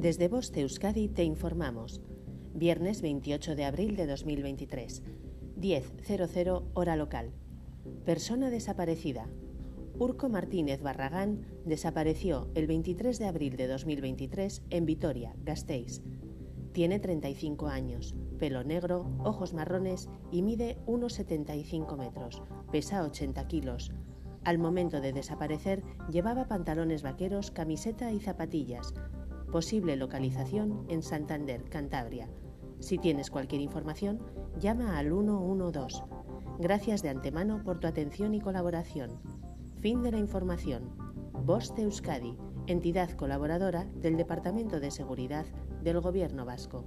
Desde Voz de Euskadi te informamos. Viernes 28 de abril de 2023. 10.00 hora local. Persona desaparecida. Urco Martínez Barragán desapareció el 23 de abril de 2023 en Vitoria, Gasteiz. Tiene 35 años, pelo negro, ojos marrones y mide 1,75 metros. Pesa 80 kilos. Al momento de desaparecer llevaba pantalones vaqueros, camiseta y zapatillas. Posible localización en Santander, Cantabria. Si tienes cualquier información, llama al 112. Gracias de antemano por tu atención y colaboración. Fin de la información. Voz de Euskadi, entidad colaboradora del Departamento de Seguridad del Gobierno Vasco.